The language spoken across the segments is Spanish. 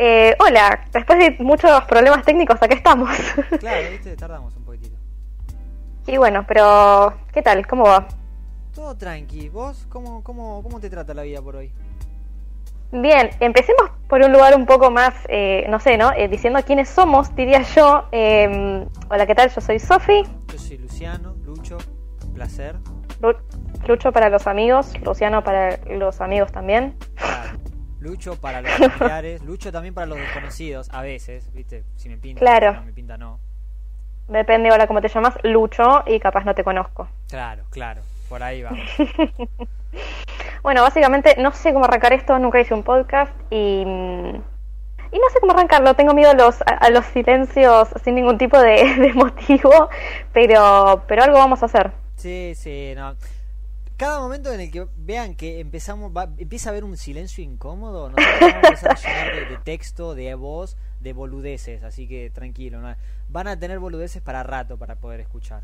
Eh, hola, después de muchos problemas técnicos, acá estamos. Claro, viste, tardamos un poquitito. y bueno, pero ¿qué tal? ¿Cómo va? Todo tranqui. ¿Vos cómo, cómo, cómo te trata la vida por hoy? Bien, empecemos por un lugar un poco más, eh, no sé, ¿no? Eh, diciendo quiénes somos, diría yo. Eh, hola, ¿qué tal? Yo soy Sofi. Yo soy Luciano, Lucho, un placer. Lu- Lucho para los amigos, Luciano para los amigos también. Claro. Lucho para los familiares, Lucho también para los desconocidos, a veces, viste, si me pinta, Claro. no me pinta no. Depende ahora cómo te llamas, Lucho, y capaz no te conozco. Claro, claro, por ahí vamos. Bueno, básicamente no sé cómo arrancar esto, nunca hice un podcast y, mm, y no sé cómo arrancarlo. Tengo miedo a los, a los silencios sin ningún tipo de, de motivo, pero, pero algo vamos a hacer. Sí, sí, no. Cada momento en el que vean que empezamos, va- empieza a haber un silencio incómodo, nosotros vamos a empezar a llenar de, de texto, de voz, de boludeces, así que tranquilo, ¿no? van a tener boludeces para rato para poder escuchar.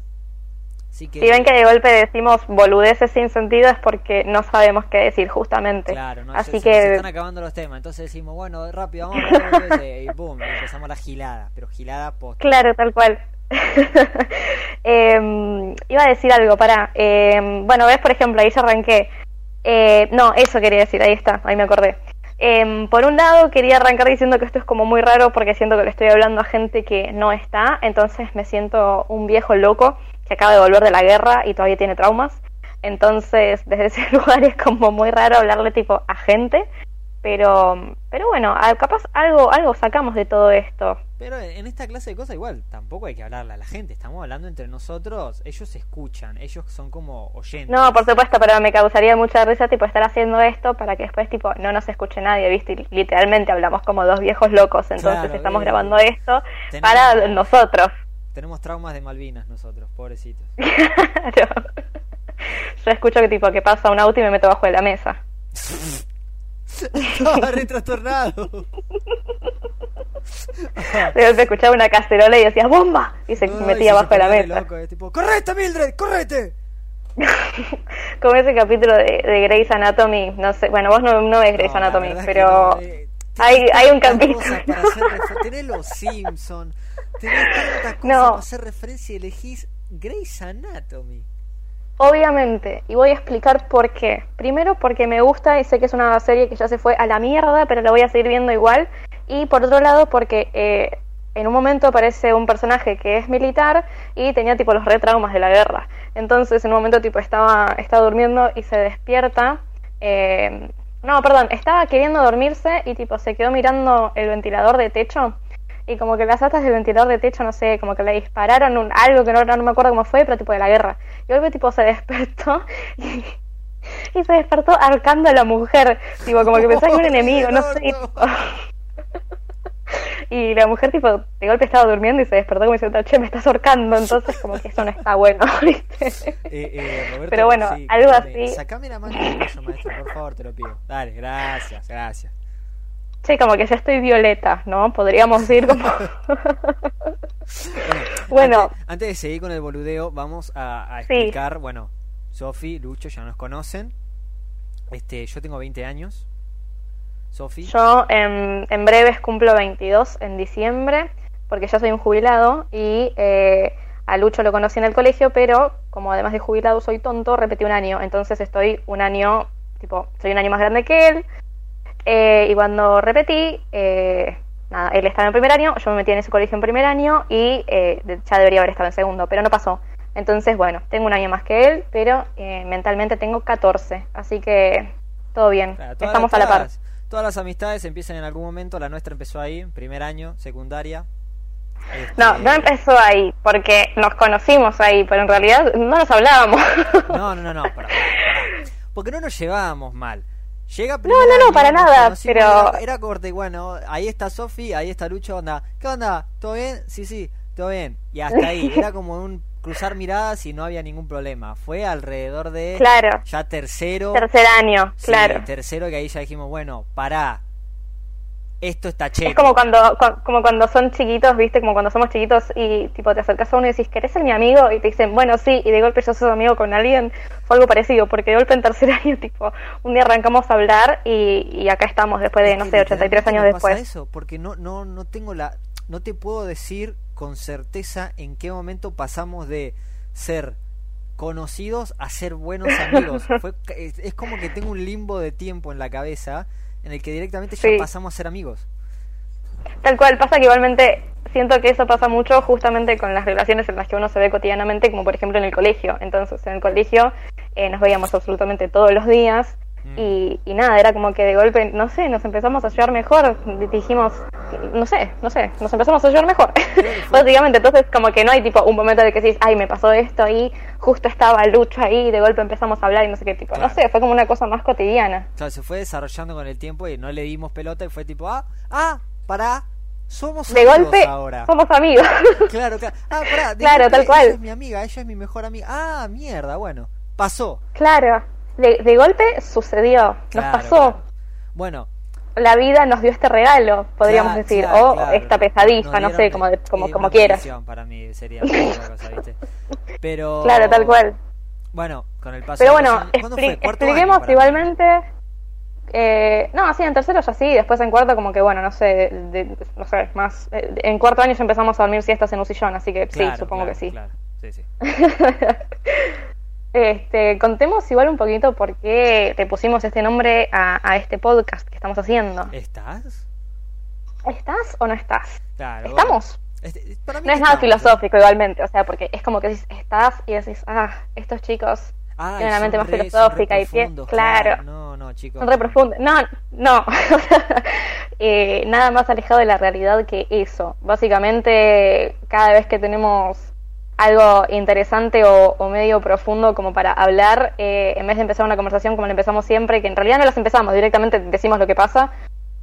Así que, Si ven que de golpe decimos boludeces sin sentido es porque no sabemos qué decir justamente. claro, no, Así se, se que están acabando los temas, entonces decimos, bueno, rápido, vamos a boludeces, y boom, empezamos la gilada, pero gilada post. Claro, tal cual. Em, iba a decir algo, para. bueno, ves, por ejemplo, ahí ya arranqué. Eh, no, eso quería decir, ahí está, ahí me acordé. Em, por un lado, quería arrancar diciendo que esto es como muy raro porque siento que le estoy hablando a gente que no está, entonces me siento un viejo loco que acaba de volver de la guerra y todavía tiene traumas. Entonces, desde ese lugar es como muy raro hablarle tipo a gente, pero pero bueno, capaz algo algo sacamos de todo esto. Pero en esta clase de cosas igual tampoco hay que hablarle a la gente, estamos hablando entre nosotros, ellos escuchan, ellos son como oyentes. No, por supuesto, pero me causaría mucha risa tipo estar haciendo esto para que después tipo no nos escuche nadie, ¿viste? Y literalmente hablamos como dos viejos locos, entonces Claro, estamos eh, grabando esto tenemos- para nosotros. Tenemos traumas de Malvinas nosotros, pobrecitos. Claro. Yo escucho que tipo que pasa un auto y me meto bajo de la mesa. Estaba re trastornado. De golpe escuchaba una cacerola y decía ¡bomba! y se Ay, metía se bajo de la mesa. loco, es tipo, ¡correte, Mildred! ¡correte! Como ese capítulo de, de Grey's Anatomy, no sé, bueno, vos no, no ves Grey's No, Anatomy, que pero eh, hay, hay un capítulo. para hacer tenés los Simpson, tenés tantas cosas No. para hacer referencia y elegís Grey's Anatomy. Obviamente, y voy a explicar por qué. Primero porque me gusta y sé que es una serie que ya se fue a la mierda, pero la voy a seguir viendo igual. Y por otro lado porque eh, en un momento aparece un personaje que es militar y tenía tipo los retraumas de la guerra. Entonces en un momento tipo estaba, estaba durmiendo y se despierta. eh, no, perdón, estaba queriendo dormirse y tipo se quedó mirando el ventilador de techo y como que las astas del ventilador de techo, no sé, como que le dispararon un, algo que no, no me acuerdo cómo fue, pero tipo de la guerra. Y luego tipo se despertó y, y se despertó arcando a la mujer, tipo como que pensaba que era un enemigo, no sé. y, la mujer tipo de golpe estaba durmiendo y se despertó como diciendo, che, me estás ahorcando, entonces como que eso no está bueno, ¿viste? Eh, eh, Roberto, Pero bueno, sí, algo así. Sacame la mano cuello, maestro, por favor, te lo pido. Dale, gracias, gracias. Che, como que ya estoy violeta, ¿no? Podríamos ir como... Bueno. Antes, antes de seguir con el boludeo, vamos a, a Sí. explicar, bueno, Sofi, Lucho ya nos conocen. Este, yo tengo 20 años. Sofi. Yo en, en breves cumplo 22 en diciembre, porque ya soy un jubilado y eh, a Lucho lo conocí en el colegio, pero como además de jubilado soy tonto, repetí un año, entonces estoy un año, tipo, soy un año más grande que él. Eh, y cuando repetí, eh, nada, él estaba en primer año, yo me metí en ese colegio en primer año y eh, ya debería haber estado en segundo, pero no pasó. Entonces, bueno, tengo un año más que él, pero eh, mentalmente tengo 14, así que todo bien, Claro, estamos las- a la par. todas- Todas las amistades empiezan en algún momento. La nuestra empezó ahí, primer año, secundaria. Este, No, no empezó ahí, porque nos conocimos ahí, pero en realidad no nos hablábamos. No, no, no, no. Porque no nos llevábamos mal. Llega No, no, no, para nada, pero- Era, era corte, bueno, ahí está Sofi, ahí está Lucho, onda. ¿Qué onda? ¿Todo bien? Sí, sí, todo bien. Y hasta ahí, era como un cruzar miradas y no había ningún problema. Fue alrededor de Claro, ya tercero. tercer año, sí, claro. tercero que ahí ya dijimos, bueno, pará. esto está cheto. Es como cuando, cu- como cuando son chiquitos, ¿viste? Como cuando somos chiquitos y tipo te acercas a uno y decís, ¿querés ser mi amigo? Y te dicen, bueno, sí, y de golpe yo soy amigo con alguien. Fue algo parecido, porque de golpe en tercer año, tipo, un día arrancamos a hablar y, y acá estamos después de, Es no sé, 83 años me pasa después. eso, porque no, no, no tengo la, no te puedo decir con certeza en qué momento pasamos de ser conocidos a ser buenos amigos. Fue, es, es como que tengo un limbo de tiempo en la cabeza en el que directamente ya Sí. pasamos a ser amigos. Tal cual, pasa que igualmente siento que eso pasa mucho justamente con las relaciones en las que uno se ve cotidianamente, como por ejemplo en el colegio. Entonces, en el colegio eh, nos veíamos absolutamente todos los días Mm. y, y nada, era como que de golpe, no sé, nos empezamos a llevar mejor. Dijimos, no sé, no sé, nos empezamos a llevar mejor. Básicamente, entonces como que no hay tipo un momento de que decís, ay, me pasó esto y justo estaba Lucho ahí y de golpe empezamos a hablar y no sé qué tipo. Claro. No sé, fue como una cosa más cotidiana. Claro, se fue desarrollando con el tiempo y no le dimos pelota y fue tipo, ah, ah, pará, somos De amigos golpe ahora. somos amigos. Claro, claro. Ah, pará, de Claro, golpe tal cual. Ella es mi amiga, ella es mi mejor amiga. Ah, mierda, bueno, pasó. Claro, de, de golpe sucedió, nos Claro, pasó. claro. Bueno, La vida nos dio este regalo, podríamos Claro, decir, o esta pesadilla, no sé, como, de- como, como quieras. para mí sería cosa, ¿viste? Pero Claro, tal cual. Bueno, con el paso Pero de los bueno, años- ¿cuándo expli- año expliquemos ti? igualmente. Eh, no, así en tercero ya sí, después en cuarto como que bueno, no sé, de- de- no sé, más. eh, en cuarto año ya empezamos a dormir siestas en un sillón, así que sí, supongo que sí. Claro, sí, sí. Este, contemos igual un poquito por qué le pusimos este nombre a, a este podcast que estamos haciendo. ¿Estás? ¿Estás o no estás? Claro. ¿Estamos? Este, para mí No es nada filosófico igualmente, o sea, porque es como que decís, estás y decís, ah, estos chicos Ay, tienen una mente más re- filosófica y pie, claro, No, no, chicos. son re profundos. No, no, Eh, nada más alejado de la realidad que eso. Básicamente, cada vez que tenemos algo interesante o, o medio profundo como para hablar, eh, en vez de empezar una conversación como la empezamos siempre, que en realidad no las empezamos, directamente decimos lo que pasa,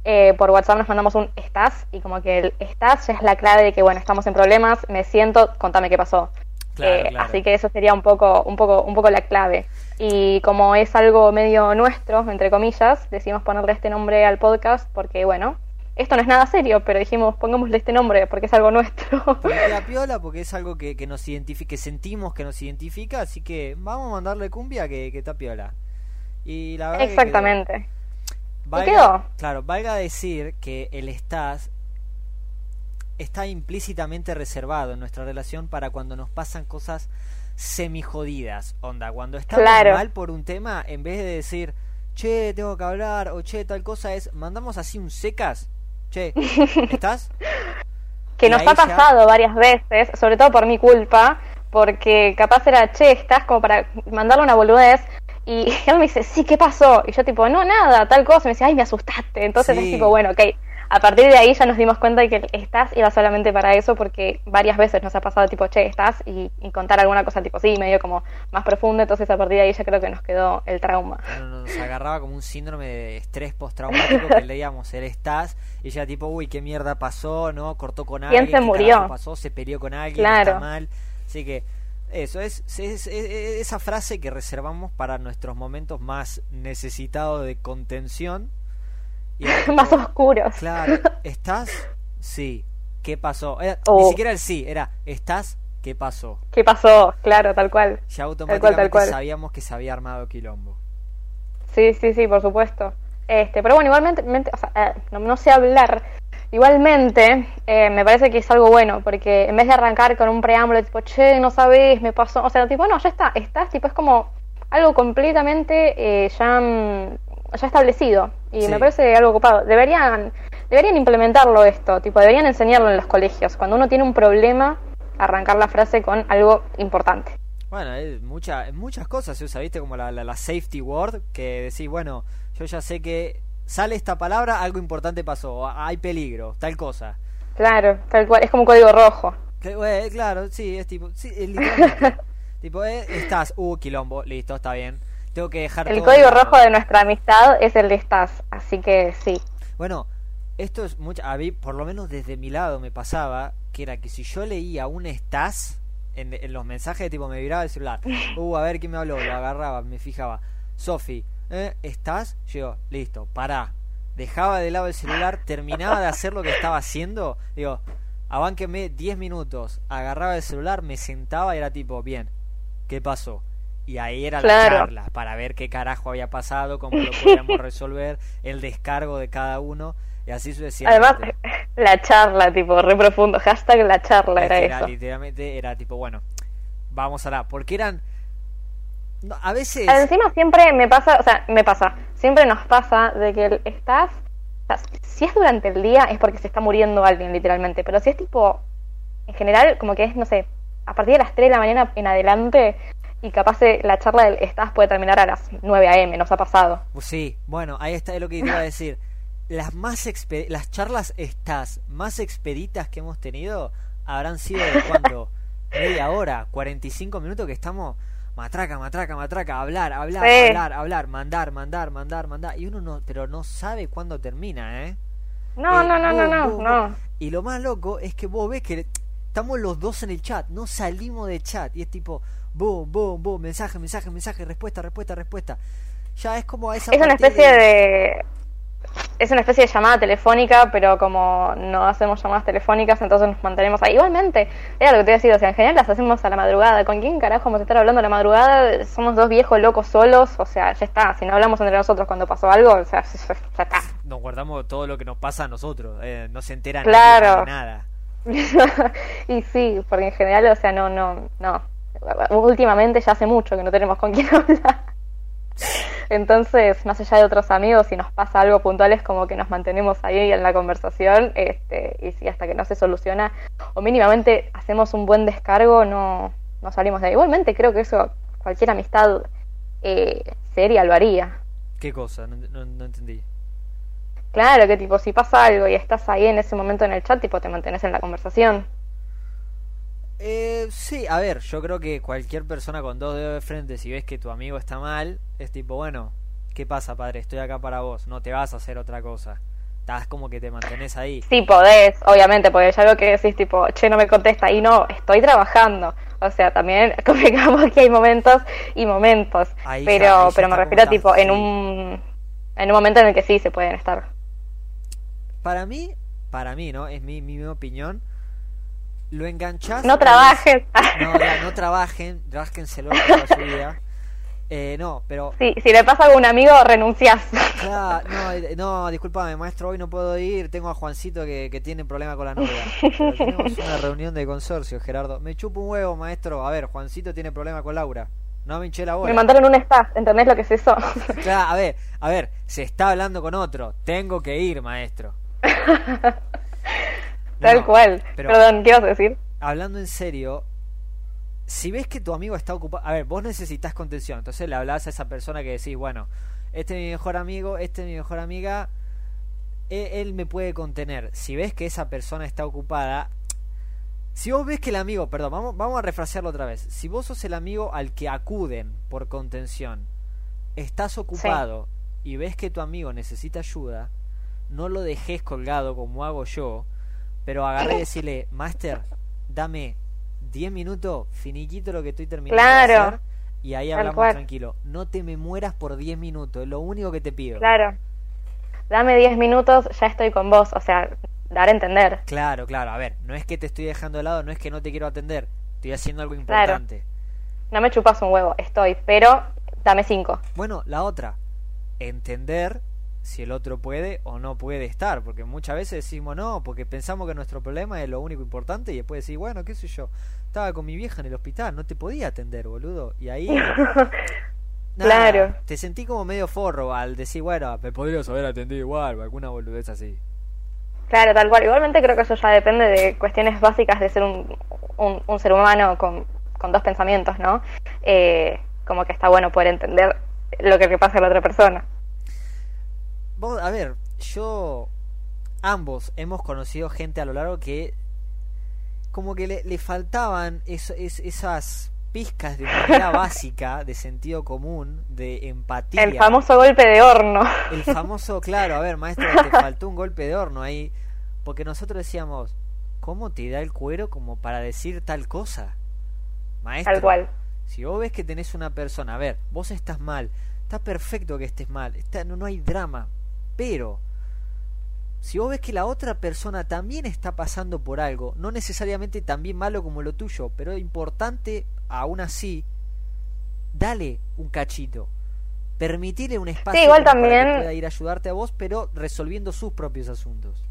eh, por WhatsApp nos mandamos un estás y como que el estás ya es la clave de que bueno, estamos en problemas, me siento, contame qué pasó. Claro, Eh, claro. Así que eso sería un poco, un poco, un poco la clave. Y como es algo medio nuestro, entre comillas, decidimos ponerle este nombre al podcast porque bueno, esto no es nada serio, pero dijimos pongámosle este nombre porque es algo nuestro. Porque queda piola, porque es algo que, que nos identifica, que sentimos que nos identifica, así que vamos a mandarle cumbia que, que está piola. Y la verdad que Exactamente. quedó. ¿Y Valga- quedó? Claro, valga decir que el estás está implícitamente reservado en nuestra relación para cuando nos pasan cosas semijodidas. Onda, cuando estamos Claro. mal por un tema, en vez de decir, che, tengo que hablar, o che, tal cosa es, mandamos así un secas. Che, ¿estás? que Y nos ha ya- pasado varias veces, sobre todo por mi culpa, porque capaz era, che, estás como para mandarle una boludez, y él me dice, sí, ¿qué pasó? Y yo tipo, no, nada, tal cosa, y me dice, ay, me asustaste. Entonces Sí. es tipo, bueno, ok, a partir de ahí ya nos dimos cuenta de que el estás iba solamente para eso, porque varias veces nos ha pasado tipo, che, estás, y, y contar alguna cosa tipo, sí, medio como más profunda, entonces a partir de ahí ya creo que nos quedó el trauma. No, nos agarraba como un síndrome de estrés postraumático que leíamos el estás y ella tipo uy qué mierda pasó no cortó con ¿Quién alguien se qué murió? pasó se peleó con alguien Claro. está mal así que eso es, es- es- es- esa frase que reservamos para nuestros momentos más necesitados de contención y era tipo, más oscuros. claro estás sí qué pasó Era- Oh. ni siquiera el sí era estás qué pasó ¿Qué pasó? Claro, tal cual. ya automáticamente tal cual. sabíamos que se había armado quilombo Sí, sí, sí, por supuesto. Este, pero bueno, igualmente, mente- o sea, eh, no, no sé hablar. Igualmente, eh, me parece que es algo bueno, porque en vez de arrancar con un preámbulo tipo, che, no sabes, me pasó, o sea, tipo, no, ya está, estás, tipo, es como algo completamente eh, ya, mm, ya establecido. Y Sí. me parece algo ocupado. Deberían, deberían implementarlo esto, tipo, deberían enseñarlo en los colegios. Cuando uno tiene un problema, arrancar la frase con algo importante. Bueno, es mucha, en muchas cosas se usa, ¿viste? Como la, la, la safety word, que decís, bueno, yo ya sé que sale esta palabra, algo importante pasó, hay peligro, tal cosa. Claro, tal cual, es como un código rojo. Bueno, claro, sí, es tipo, sí, es literalmente. tipo, eh, estás, uh, quilombo, listo, está bien. Tengo que dejar El todo código de rojo de nuestra amistad es el de estás, así que sí. Bueno, esto es mucho, a mí, por lo menos desde mi lado me pasaba, que era que si yo leía un estás en, en los mensajes, tipo me vibraba el celular, uh, a ver quién me habló, lo agarraba, me fijaba, Sofi, ¿eh? ¿estás? Yo, listo, pará, dejaba de lado el celular, terminaba de hacer lo que estaba haciendo, digo, abánqueme 10 minutos, agarraba el celular, me sentaba y era tipo, bien, ¿qué pasó? Y ahí era la charla, para ver qué carajo había pasado, cómo lo podíamos resolver, el descargo de cada uno, y así sucesivamente. Además, la charla, tipo, re profundo, hashtag la charla era, era, eso. Literalmente era tipo, bueno, vamos a la, porque eran... a veces... Encima siempre me pasa, o sea, me pasa, siempre nos pasa de que estás, si es durante el día es porque se está muriendo alguien literalmente, pero si es tipo, en general, como que es, no sé, a partir de las 3 de la mañana en adelante y capaz de la charla del estás puede terminar a las 9 a.m., nos ha pasado. Sí, bueno, ahí está lo que iba a decir. Las, más las charlas estás más expeditas que hemos tenido habrán sido de cuánto? Media hora, 45 minutos que estamos matraca, matraca, matraca, hablar, hablar, hablar, hablar, mandar, mandar, mandar, mandar. Y uno no, pero no sabe cuándo termina, ¿eh? No, no, no, no, no, no. Y lo más loco es que vos ves que estamos los dos en el chat, no salimos de chat. Y es tipo, boom, boom, boom, mensaje, mensaje, mensaje, respuesta, respuesta, respuesta. Ya es como esa. Es una especie de es una especie de llamada telefónica, pero como no hacemos llamadas telefónicas, entonces nos mantenemos ahí. Igualmente, era lo que te decía, o sea, en general las hacemos a la madrugada. ¿Con quién carajo vamos a estar hablando a la madrugada? Somos dos viejos locos solos, o sea, ya está. Si no hablamos entre nosotros cuando pasó algo, o sea, ya está. Nos guardamos todo lo que nos pasa a nosotros, eh, no se enteran claro. de nada. y sí, porque en general, o sea, no, no, no. Últimamente ya hace mucho que no tenemos con quién hablar. Entonces, más allá de otros amigos, si nos pasa algo puntual es como que nos mantenemos ahí en la conversación este, y si hasta que no se soluciona o mínimamente hacemos un buen descargo, no, no salimos de ahí. Igualmente creo que eso cualquier amistad eh, seria lo haría. ¿Qué cosa? No, no, entendí. Claro, que tipo, si pasa algo y estás ahí en ese momento en el chat, tipo, te mantienes en la conversación. Eh, sí, a ver, yo creo que cualquier persona con dos dedos de frente, si ves que tu amigo está mal, es tipo, bueno, ¿qué pasa, padre? Estoy acá para vos, no te vas a hacer otra cosa. Estás como que te mantenés ahí. Sí, podés, obviamente, porque ya lo que decís, tipo, che, no me contesta, y no, estoy trabajando. O sea, también convengamos que hay momentos y momentos. pero pero me refiero, tipo, en un en un momento en el que sí se pueden estar. Para mí, para mí, ¿no? Es mi, mi opinión lo enganchás. No trabajen. No, no trabajen, trabájenselo toda su vida. Eh, no, pero. Sí, si le pasa a algún amigo, renuncias. no, no, discúlpame, maestro, hoy no puedo ir. Tengo a Juancito que, que tiene problema con la novia. tenemos una reunión de consorcio, Gerardo. Me chupo un huevo, maestro. A ver, Juancito tiene problema con Laura. No me hinché la bola. Me mandaron un staff, ¿entendés lo que es eso? claro, a ver, a ver, se está hablando con otro. Tengo que ir, maestro. Tal cual. Perdón, ¿qué ibas a decir? Hablando en serio, si ves que tu amigo está ocupado, a ver, vos necesitas contención, entonces le hablas a esa persona que decís, bueno, este es mi mejor amigo, este es mi mejor amiga, e, él, me puede contener. Si ves que esa persona está ocupada, si vos ves que el amigo, perdón, vamos, vamos a refrasearlo otra vez, si vos sos el amigo al que acuden por contención, estás ocupado y ves que tu amigo necesita ayuda, no lo dejes colgado como hago yo, pero agarré y decirle, Master, dame 10 minutos, finiquito lo que estoy terminando de hacer, y ahí hablamos tranquilo. No te me mueras por 10 minutos, es lo único que te pido. Claro. Dame 10 minutos, ya estoy con vos, o sea, dar a entender. Claro, claro, a ver, no es que te estoy dejando de lado, no es que no te quiero atender, estoy haciendo algo importante. No me chupas un huevo, estoy, pero dame 5. Bueno, la otra, entender si el otro puede o no puede estar, porque muchas veces decimos no, porque pensamos que nuestro problema es lo único importante y después decir, bueno, qué sé yo, estaba con mi vieja en el hospital, no te podía atender, boludo, y ahí... claro. Te sentí como medio forro al decir, bueno, me podrías haber atendido igual, o alguna boludez así. Claro, tal cual. Igualmente creo que eso ya depende de cuestiones básicas de ser un, un, ser humano con, con, dos pensamientos, ¿no? Eh, como que está bueno poder entender lo que le pasa a la otra persona a ver, yo ambos hemos conocido gente a lo largo que como que le, faltaban esas pizcas de manera básica, de sentido común, de empatía. El famoso golpe de horno. El famoso, claro, a ver, maestro, te faltó un golpe de horno ahí, porque nosotros decíamos, ¿cómo te da el cuero como para decir tal cosa? Maestro, tal cual. Si vos ves que tenés una persona, a ver, vos estás mal, está perfecto que estés mal, está, no, no hay drama, pero si vos ves que la otra persona también está pasando por algo, no necesariamente tan bien malo como lo tuyo, pero importante aún así, dale un cachito. Permitirle un espacio igual para que también- pueda ir a ayudarte a vos, pero resolviendo sus propios asuntos.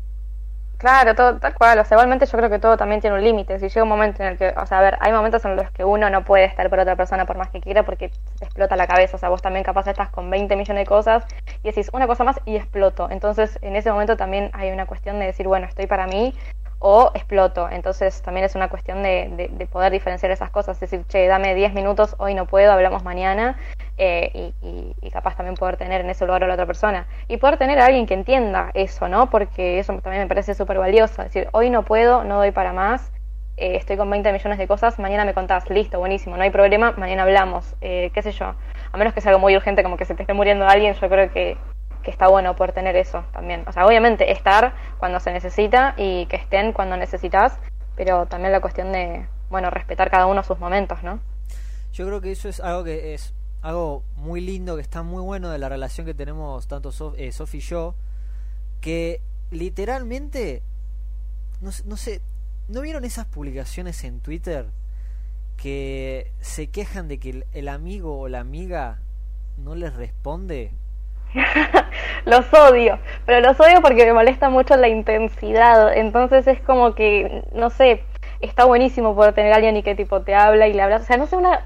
Claro, todo, tal cual. O sea, igualmente yo creo que todo también tiene un límite. Si llega un momento en el que, o sea, a ver, hay momentos en los que uno no puede estar por otra persona por más que quiera porque te explota la cabeza. O sea, vos también capaz estás con 20 millones de cosas y decís una cosa más y exploto. Entonces, en ese momento también hay una cuestión de decir, bueno, estoy para mí o exploto. Entonces, también es una cuestión de, de, de poder diferenciar esas cosas. Es decir, che, dame 10 minutos, hoy no puedo, hablamos mañana. eh, y, y- y capaz también poder tener en ese lugar a la otra persona. Y poder tener a alguien que entienda eso, ¿no? Porque eso también me parece súper valioso. Es decir, hoy no puedo, no doy para más, eh, estoy con 20 millones de cosas, mañana me contás, listo, buenísimo, no hay problema, mañana hablamos, eh, qué sé yo. A menos que sea algo muy urgente, como que se te esté muriendo alguien, yo creo que, que está bueno poder tener eso también. O sea, obviamente estar cuando se necesita y que estén cuando necesitas, pero también la cuestión de, bueno, respetar cada uno sus momentos, ¿no? Yo creo que eso es algo que es algo muy lindo, que está muy bueno de la relación que tenemos tanto Sof, eh, Sofi y yo, que literalmente, no, no sé, ¿no vieron esas publicaciones en Twitter que se quejan de que el amigo o la amiga no les responde? los odio, pero los odio porque me molesta mucho la intensidad. Entonces es como que, no sé, está buenísimo poder tener a alguien y que tipo te habla y le hablas. O sea, no sé, una.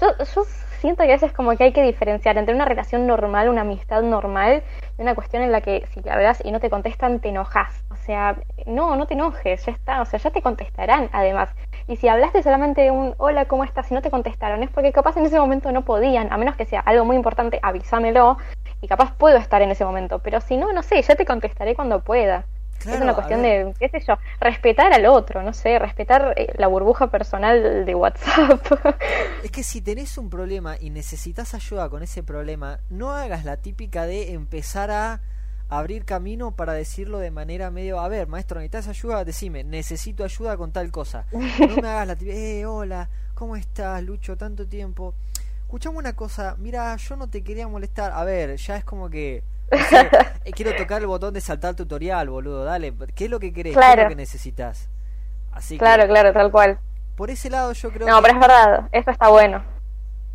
Yo, yo siento que a veces como que hay que diferenciar entre una relación normal, una amistad normal, y una cuestión en la que si le hablas y no te contestan, te enojas. O sea, no, no te enojes, ya está. O sea, ya te contestarán además. Y si hablaste solamente un hola, ¿cómo estás? y no te contestaron, es porque capaz en ese momento no podían, a menos que sea algo muy importante, avísamelo y capaz puedo estar en ese momento, pero si no, no sé, ya te contestaré cuando pueda. Claro, es una cuestión de, qué sé yo, respetar al otro, no sé, respetar eh, la burbuja personal de WhatsApp. Es que si tenés un problema y necesitas ayuda con ese problema, no hagas la típica de empezar a abrir camino para decirlo de manera medio, a ver, maestro, ¿necesitas ayuda? Decime, necesito ayuda con tal cosa. No me hagas la típica, eh, hola, ¿cómo estás, Lucho? Tanto tiempo. Escuchame una cosa, mira, yo no te quería molestar. A ver, ya es como que... no sé, eh, quiero tocar el botón de saltar tutorial, boludo, dale. ¿Qué es lo que querés? ¿Qué es lo que necesitas? Así claro, que, claro, tal cual. por ese lado yo creo No, que... pero es verdad, eso está bueno.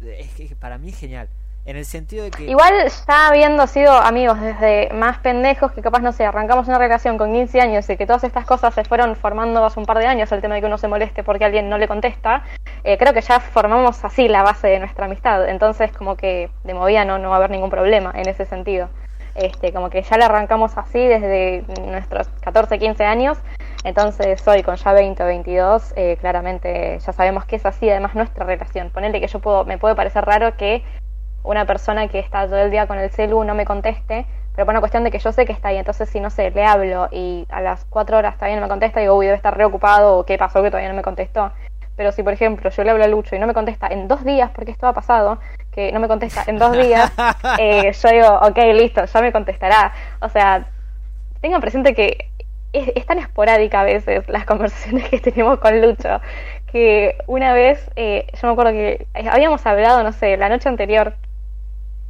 es que para mí es genial. En el sentido de que... Igual ya habiendo sido amigos desde más pendejos, que capaz, no sé, arrancamos una relación con 15 años y que todas estas cosas se fueron formando hace un par de años, el tema de que uno se moleste porque alguien no le contesta, eh, creo que ya formamos así la base de nuestra amistad. Entonces, como que de movida no, no va a haber ningún problema en ese sentido. Este, como que ya la arrancamos así desde nuestros 14, 15 años. Entonces, hoy con ya 20 o 22, eh, claramente ya sabemos que es así, además nuestra relación. Ponerle que yo puedo, me puede parecer raro que una persona que está todo el día con el celu no me conteste, pero por una cuestión de que yo sé que está ahí, entonces si no sé, le hablo y a las cuatro horas todavía no me contesta, digo, uy, debe estar reocupado o qué pasó que todavía no me contestó. Pero si, por ejemplo, yo le hablo a Lucho y no me contesta en dos días, porque esto ha pasado, que no me contesta en dos días, eh, yo digo, ok, listo, ya me contestará. O sea, tengan presente que es, es tan esporádica a veces las conversaciones que tenemos con Lucho, que una vez, eh, yo me acuerdo que habíamos hablado, no sé, la noche anterior,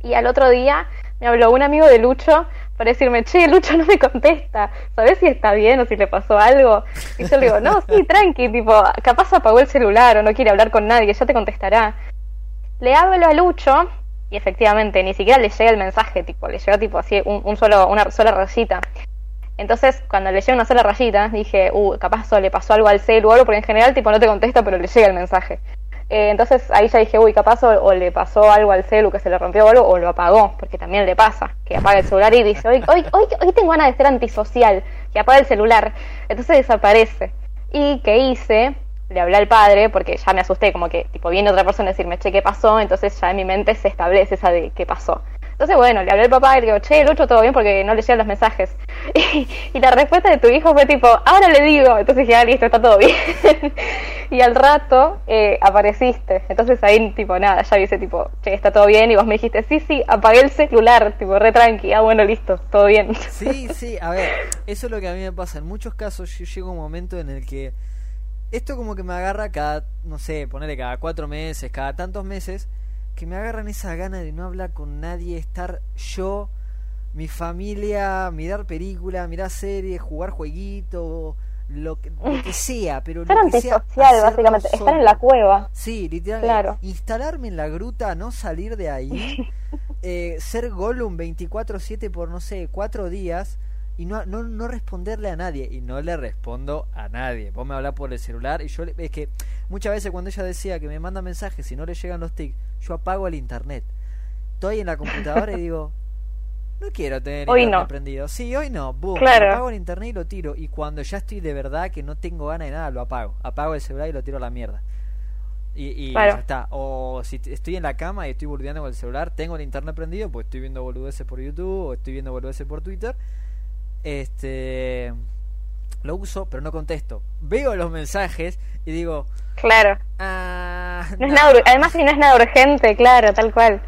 y al otro día me habló un amigo de Lucho para decirme, che, Lucho no me contesta, ¿sabes si está bien o si le pasó algo? Y yo le digo, no, sí, tranqui, tipo, capaz apagó el celular o no quiere hablar con nadie, ya te contestará. Le hablo a Lucho y efectivamente ni siquiera le llega el mensaje, tipo, le llega tipo así un, un solo, una sola rayita. Entonces, cuando le llega una sola rayita, dije, uh, capaz o le pasó algo al celu o algo, porque en general, tipo, no te contesta, pero le llega el mensaje. Eh, entonces ahí ya dije, uy, capaz o, o, le pasó algo al celu que se le rompió o algo, o lo apagó, porque también le pasa, que apaga el celular y dice, hoy, hoy, hoy, hoy tengo ganas de ser antisocial, que apaga el celular. Entonces desaparece. ¿Y qué hice? Le hablé al padre, porque ya me asusté, como que, tipo, viene otra persona a decirme, che, ¿qué pasó? Entonces ya en mi mente se establece esa de qué pasó. Entonces, bueno, le hablé al papá y le digo, che, Lucho, todo bien porque no le llegan los mensajes. Y, y, la respuesta de tu hijo fue tipo, ahora le digo. Entonces dije, ah, listo, está todo bien. y al rato eh, apareciste. Entonces ahí, tipo, nada, ya dice, tipo, che, está todo bien. Y vos me dijiste, sí, sí, apagué el celular, tipo, re tranqui. Ah, bueno, listo, todo bien. Sí, sí, a ver, eso es lo que a mí me pasa. En muchos casos yo llego a un momento en el que esto como que me agarra cada, no sé, ponerle cada cuatro meses, cada tantos meses que me agarran esa gana de no hablar con nadie, estar yo mi familia, mirar película, mirar series, jugar jueguito, lo que, lo que sea, pero Ser lo que sea, hacerlo básicamente. Estar en la cueva. Sí, literal. Claro. Instalarme en la gruta, no salir de ahí, eh, ser Gollum 24-7 por, no sé, cuatro días y no, no, no responderle a nadie. Y no le respondo a nadie. Vos me hablás por el celular y yo... le- Es que muchas veces cuando ella decía que me manda mensajes y no le llegan los tics, yo apago el internet. Estoy en la computadora y digo... No quiero tener Hoy internet no. prendido. Sí, hoy no. Boom, Claro. apago el internet y lo tiro. Y cuando ya estoy de verdad que no tengo ganas de nada, lo apago. Apago el celular y lo tiro a la mierda. Y, y Claro. ya está. O si estoy en la cama y estoy boludeando con el celular, tengo el internet prendido, pues estoy viendo boludeces por YouTube o estoy viendo boludeces por Twitter. Este. Lo uso, pero no contesto. Veo los mensajes y digo. Claro. Ah, No es no". nada, además, si no es nada urgente, claro, tal cual.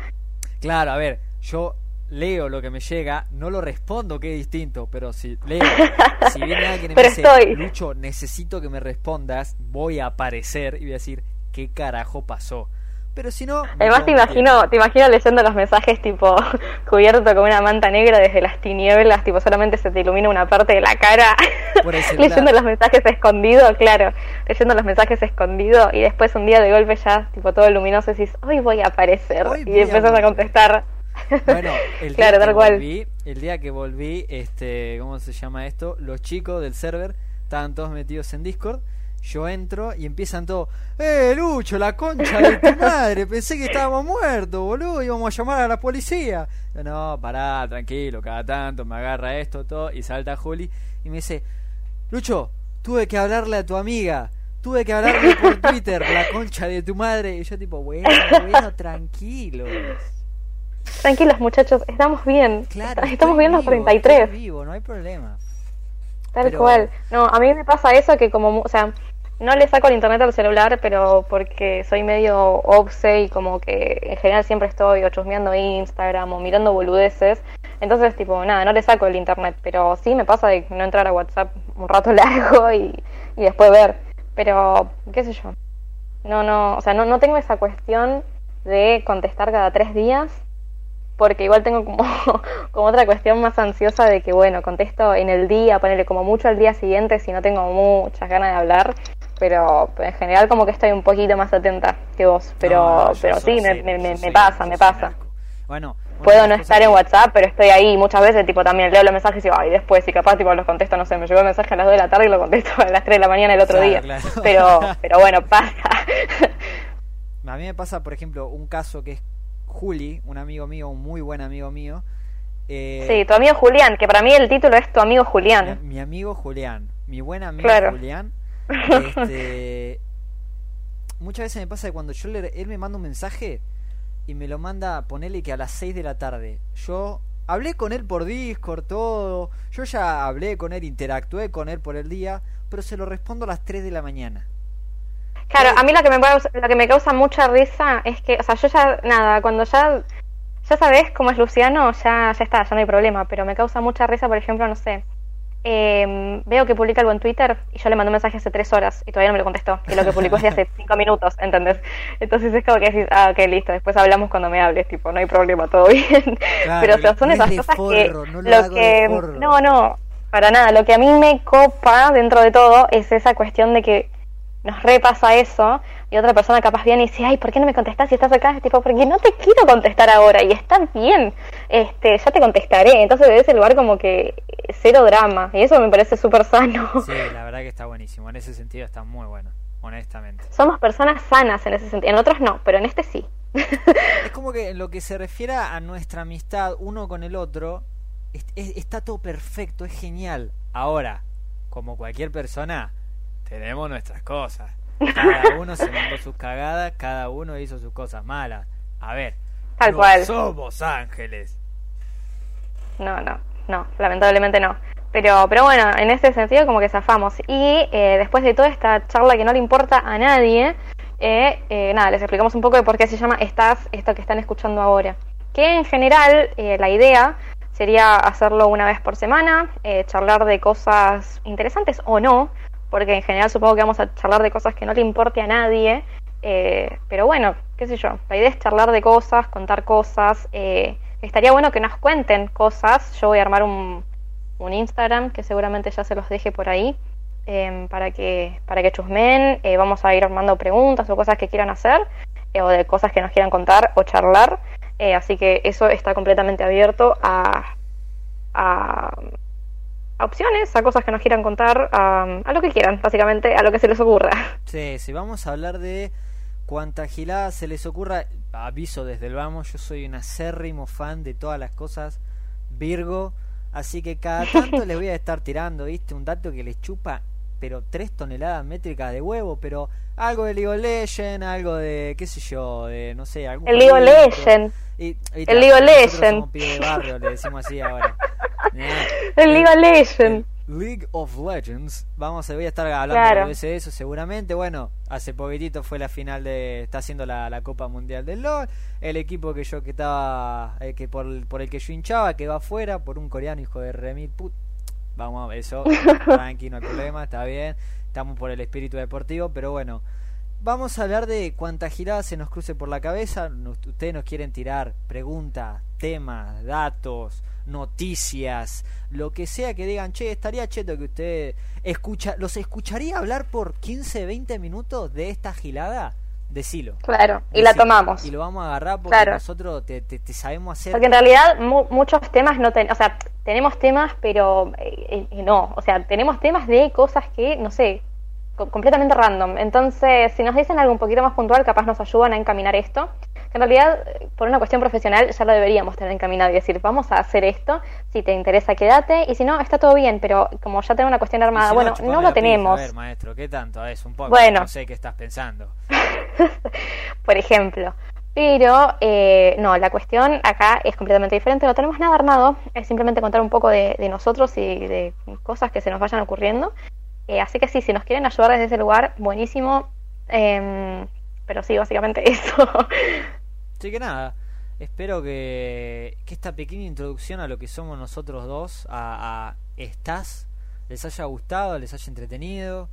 Claro, a ver, yo leo lo que me llega, no lo respondo, que es distinto, pero si leo, si viene alguien y me dice, estoy. Lucho, necesito que me respondas, voy a aparecer y voy a decir, ¿qué carajo pasó? Pero si no... Además te imagino, te imagino leyendo los mensajes tipo cubierto con una manta negra desde las tinieblas, tipo solamente se te ilumina una parte de la cara, Por el celular. leyendo los mensajes escondidos, claro, leyendo los mensajes escondidos y después un día de golpe ya tipo todo luminoso decís, hoy voy a aparecer Hoy y a empezás a contestar. Bueno, el día claro, que volví, el día que volví, este, ¿cómo se llama esto? Los chicos del server estaban todos metidos en Discord. Yo entro y empiezan todos, ¡eh, Lucho, la concha de tu madre! Pensé que estábamos muertos, boludo, íbamos a llamar a la policía. Yo, no, pará, tranquilo, cada tanto me agarra esto, todo, y salta Juli y me dice, Lucho, tuve que hablarle a tu amiga, tuve que hablarle por Twitter, la concha de tu madre. Y yo tipo, bueno, bueno, tranquilo. Tranquilos muchachos, estamos bien. Claro, estamos bien los vivo, 33. estoy vivo, no hay problema. Tal Pero- cual. No, a mí me pasa eso que como, o sea, no le saco el internet al celular, pero porque soy medio obse y como que en general siempre estoy o chusmeando Instagram o mirando boludeces. Entonces, tipo, nada, no le saco el internet, pero sí me pasa de no entrar a WhatsApp un rato largo y, y después ver. Pero, qué sé yo. No, no, o sea, no, no tengo esa cuestión de contestar cada tres días porque igual tengo como, como otra cuestión más ansiosa de que, bueno, contesto en el día, ponerle como mucho al día siguiente si no tengo muchas ganas de hablar, pero en general como que estoy un poquito más atenta que vos, pero, No, pero sí, me, pasa, me pasa. Bueno, Puedo no estar en WhatsApp, pero estoy ahí muchas veces, tipo también leo los mensajes y digo, ay, después, y capaz tipo los contesto, no sé, me llegó el mensaje a las 2 de la tarde y lo contesto a las 3 de la mañana el otro Claro, día. claro. Pero, pero bueno, pasa. A mí me pasa, por ejemplo, un caso que es Juli, un amigo mío, un muy buen amigo mío. eh, sí, tu amigo Julián, que para mí el título es tu amigo mi, Julián. mi amigo Julián, mi buen amigo Claro. Julián. Este, muchas veces me pasa que cuando yo le, él me manda un mensaje y me lo manda, ponele que a las 6 de la tarde. Yo hablé con él por Discord, todo. Yo ya hablé con él, interactué con él por el día, pero se lo respondo a las 3 de la mañana. Claro, a mí lo que me causa, lo que me causa mucha risa es que, o sea, yo ya, nada, cuando ya, ya sabes cómo es Luciano, ya, ya está, ya no hay problema, pero me causa mucha risa, por ejemplo, no sé, eh, veo que publica algo en Twitter y yo le mando un mensaje hace tres horas y todavía no me lo contestó, y lo que publicó es de hace cinco minutos, ¿entendés? Entonces es como que decís, ah, ok, listo, después hablamos cuando me hables, tipo, no hay problema, todo bien. Claro, pero o sea, son esas cosas forro, que, no lo lo que, no, no, para nada, lo que a mí me copa dentro de todo es esa cuestión de que nos repasa eso y otra persona capaz viene y dice, ay, ¿por qué no me contestás si estás acá? Es tipo, porque no te quiero contestar ahora y está bien, este, ya te contestaré. Entonces de ese lugar como que cero drama y eso me parece súper sano. Sí, la verdad que está buenísimo. En ese sentido está muy bueno, honestamente. Somos personas sanas en ese sentido, en otros no, pero en este sí. Es como que en lo que se refiere a nuestra amistad uno con el otro, es- es- está todo perfecto, es genial. Ahora, como cualquier persona, tenemos nuestras cosas. Cada uno se mandó sus cagadas, cada uno hizo sus cosas malas. A ver, Tal no cual. somos ángeles. No, no, no, lamentablemente no. Pero, pero bueno, en ese sentido como que zafamos. Y eh, después de toda esta charla que no le importa a nadie, eh, eh, nada, les explicamos un poco de por qué se llama Estás, esto que están escuchando ahora. Que en general eh, la idea sería hacerlo una vez por semana, eh, charlar de cosas interesantes o no, porque en general supongo que vamos a charlar de cosas que no le importe a nadie. Eh, pero bueno, qué sé yo, la idea es charlar de cosas, contar cosas, eh, estaría bueno que nos cuenten cosas. Yo voy a armar un, un Instagram que seguramente ya se los deje por ahí em, para que para que chusmen. Eh, vamos a ir armando preguntas o cosas que quieran hacer eh, o de cosas que nos quieran contar o charlar. Eh, así que eso está completamente abierto a, a, a opciones, a cosas que nos quieran contar, a, a lo que quieran, básicamente, a lo que se les ocurra. Sí, sí, vamos a hablar de cuanta gilada se les ocurra. Aviso desde el vamos, yo soy un acérrimo fan de todas las cosas Virgo, así que cada tanto les voy a estar tirando, ¿viste? Un dato que les chupa, pero tres toneladas métricas de huevo, pero algo de League of Legends, algo de, qué sé yo, de, no sé, algún El League of. El League of Legends. le decimos así ahora. El League of Legends. League of Legends. Vamos, voy a estar hablando Claro. de eso seguramente. Bueno, hace poquitito fue la final de. Está haciendo la, la Copa Mundial del LOL. El equipo que yo que estaba. eh, que por, por el que yo hinchaba, que va afuera por un coreano, hijo de remil put. Vamos a ver eso. Tranqui, no hay problema, está bien. Estamos por el espíritu deportivo, pero bueno. Vamos a hablar de cuánta girada se nos cruce por la cabeza. Nos- Ustedes nos quieren tirar preguntas, temas, datos, noticias, lo que sea que digan, che, estaría cheto que usted escucha, los escucharía hablar por 15, 20 minutos de esta gilada. Decilo. Claro, y la tomamos. Y lo vamos a agarrar porque Claro. nosotros te, te- te sabemos hacer. Porque en realidad mu- muchos temas no tenemos, o sea, tenemos temas, pero eh, eh, no, o sea, tenemos temas de cosas que, no sé, co- completamente random. Entonces, si nos dicen algo un poquito más puntual, capaz nos ayudan a encaminar esto. En realidad, por una cuestión profesional, ya lo deberíamos tener encaminado y decir, vamos a hacer esto, si te interesa, quédate, y si no, está todo bien, pero como ya tengo una cuestión armada, si bueno, no lo tenemos. A ver, maestro, ¿qué tanto es? Un poco. Bueno. No sé qué estás pensando. por ejemplo. Pero eh, no, la cuestión acá es completamente diferente. No tenemos nada armado, es simplemente contar un poco de, de nosotros y de cosas que se nos vayan ocurriendo. Eh, así que sí, si nos quieren ayudar desde ese lugar, buenísimo. Em, pero sí, básicamente eso. Así que nada, espero que, que esta pequeña introducción a lo que somos nosotros dos, a, a Estás, les haya gustado, les haya entretenido.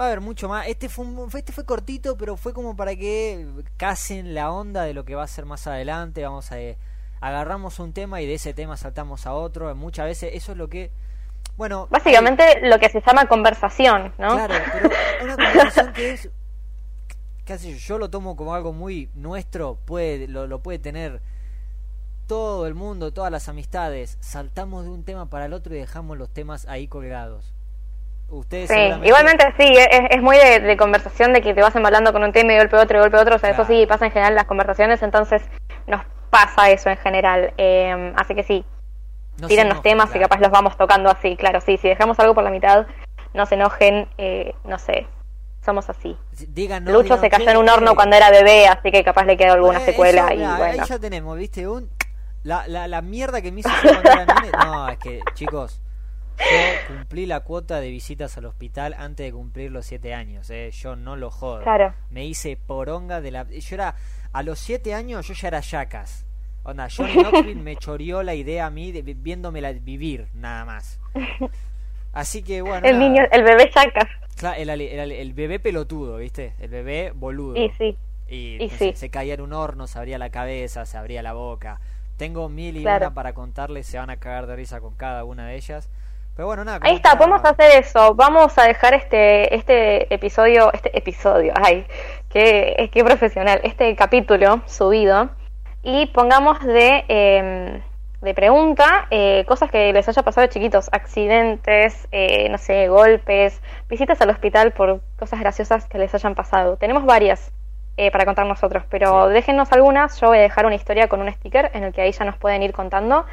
Va a haber mucho más. Este fue, un- este fue cortito, pero fue como para que casen la onda de lo que va a ser más adelante. Vamos a... eh, agarramos un tema y de ese tema saltamos a otro. Muchas veces eso es lo que... Bueno, básicamente lo que se llama conversación, ¿no? Claro, pero una conversación que es casi yo lo tomo como algo muy nuestro, puede lo, lo puede tener todo el mundo, todas las amistades. Saltamos de un tema para el otro y dejamos los temas ahí colgados. Ustedes Sí, seguramente- igualmente sí, es, es muy de, de conversación de que te vas embalando con un tema y golpe otro y golpe otro, o sea, eso sí pasa en general en las conversaciones, entonces nos pasa eso en general. Eh, así que sí, no los temas y capaz los vamos tocando así, claro, sí, si dejamos algo por la mitad, no se enojen, eh, no sé, somos así. Digan, no, Lucho digan, se cayó "Che, en un horno cuando era bebé, así que capaz le quedó alguna eh, secuela eso, y bueno. Ahí ya tenemos, ¿viste? Un, la, la, la mierda que me hizo cuando era nene. No, es que, chicos, yo cumplí la cuota de visitas al hospital antes de cumplir los siete años, eh. Yo no lo jodo. Claro. Me hice poronga de la... Yo era... A los siete años yo ya era yacas. Onda, Johnny Knoxville me choreó la idea a mí de, viéndomela vivir, nada más. Así que bueno... El niño, el bebé chacas, El, el- el- el bebé pelotudo, ¿viste? El bebé boludo. y sí, Y, Y no sí. sé, se caía en un horno, se abría la cabeza, se abría la boca. Tengo mil y Claro. una para contarles, se van a cagar de risa con cada una de ellas. Pero bueno, nada. Ahí está, podemos hacer eso. Vamos a dejar este este episodio, este episodio, ay, qué, qué profesional, este capítulo subido y pongamos de, eh, de pregunta eh, cosas que les haya pasado de chiquitos, accidentes, eh, no sé, golpes, visitas al hospital por cosas graciosas que les hayan pasado. Tenemos varias eh, para contar nosotros, pero Sí. déjennos algunas. Yo voy a dejar una historia con un sticker en el que ahí ya nos pueden ir contando.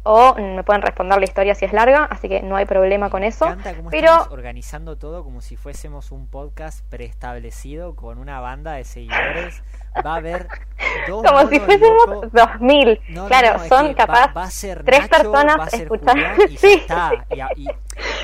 Eh, o me pueden responder la historia si es larga, así que no hay problema con eso. Me encanta cómo Pero estamos organizando todo como si fuésemos un podcast preestablecido con una banda de seguidores. Va a haber dos como si fuésemos locos. 2000. No, claro, no, son capaz va, va a ser tres Nacho, personas va a ser escuchando. Julián y ya Sí. está. Y,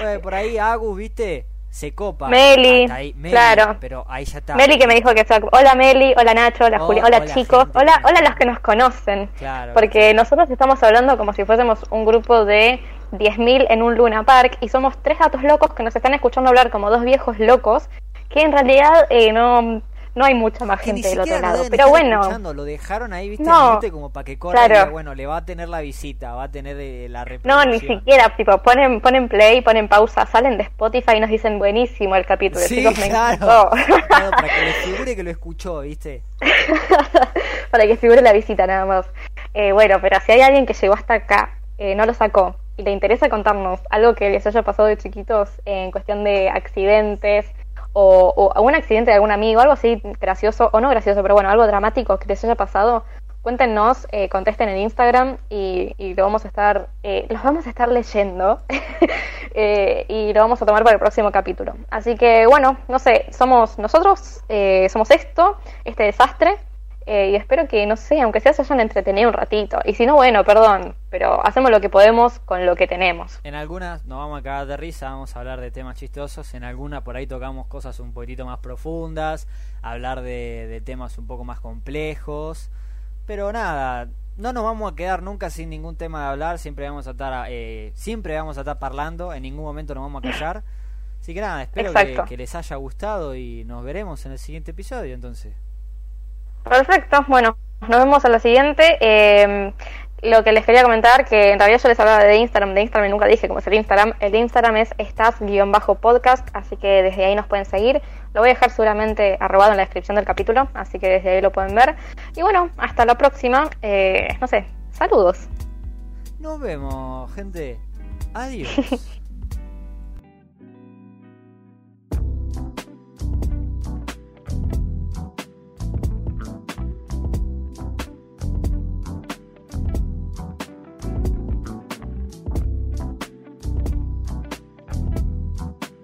bueno, por ahí Agus, ¿viste? Se copa. Meli, Hasta ahí, Meli, claro. Pero ahí ya está. Meli que me dijo que hola Meli, hola Nacho, hola Oh, Julia, hola, hola, chicos, gente hola, hola los que nos conocen. Claro. Porque nosotros estamos hablando como si fuésemos un grupo de 10.000 en un Luna Park y somos tres gatos locos que nos están escuchando hablar como dos viejos locos que en realidad eh, no, no hay mucha más ni gente del otro lo lado. Pero bueno, escuchando, lo dejaron ahí, viste, No, como para que corra y claro. diga, bueno, le va a tener la visita, va a tener eh, la no, ni siquiera, tipo, ponen, ponen play, ponen pausa, salen de Spotify y nos dicen buenísimo el capítulo. Sí, Chicos, claro. Claro, para que le figure que lo escuchó, viste. para que figure la visita nada más. Eh, bueno, pero si hay alguien que llegó hasta acá, eh, no lo sacó, y le interesa contarnos algo que les haya pasado de chiquitos en cuestión de accidentes o, o algún accidente de algún amigo, algo así gracioso o no gracioso, pero bueno, algo dramático que les haya pasado, cuéntenos, eh, contesten en Instagram y, y lo vamos a estar, eh, los vamos a estar leyendo eh, y lo vamos a tomar para el próximo capítulo. Así que bueno, no sé, somos nosotros, eh, somos esto, este desastre. Eh, y espero que, no sé, aunque sea se hayan entretenido un ratito. Y si no, bueno, perdón, pero hacemos lo que podemos con lo que tenemos. En algunas nos vamos a cagar de risa, vamos a hablar de temas chistosos, en algunas por ahí tocamos cosas un poquitito más profundas, hablar de, de temas un poco más complejos, pero nada, no nos vamos a quedar nunca sin ningún tema de hablar, siempre vamos a estar, eh, siempre vamos a estar parlando, en ningún momento nos vamos a callar. Así que nada, espero que, que les haya gustado y nos veremos en el siguiente episodio entonces. Perfecto, bueno, nos vemos en la siguiente. Eh, lo que les quería comentar, que en realidad yo les hablaba de Instagram, de Instagram y nunca dije cómo es el Instagram. El Instagram es estás-podcast, así que desde ahí nos pueden seguir. Lo voy a dejar seguramente arrobado en la descripción del capítulo, así que desde ahí lo pueden ver. Y bueno, hasta la próxima. Eh, no sé, saludos. Nos vemos, gente. Adiós.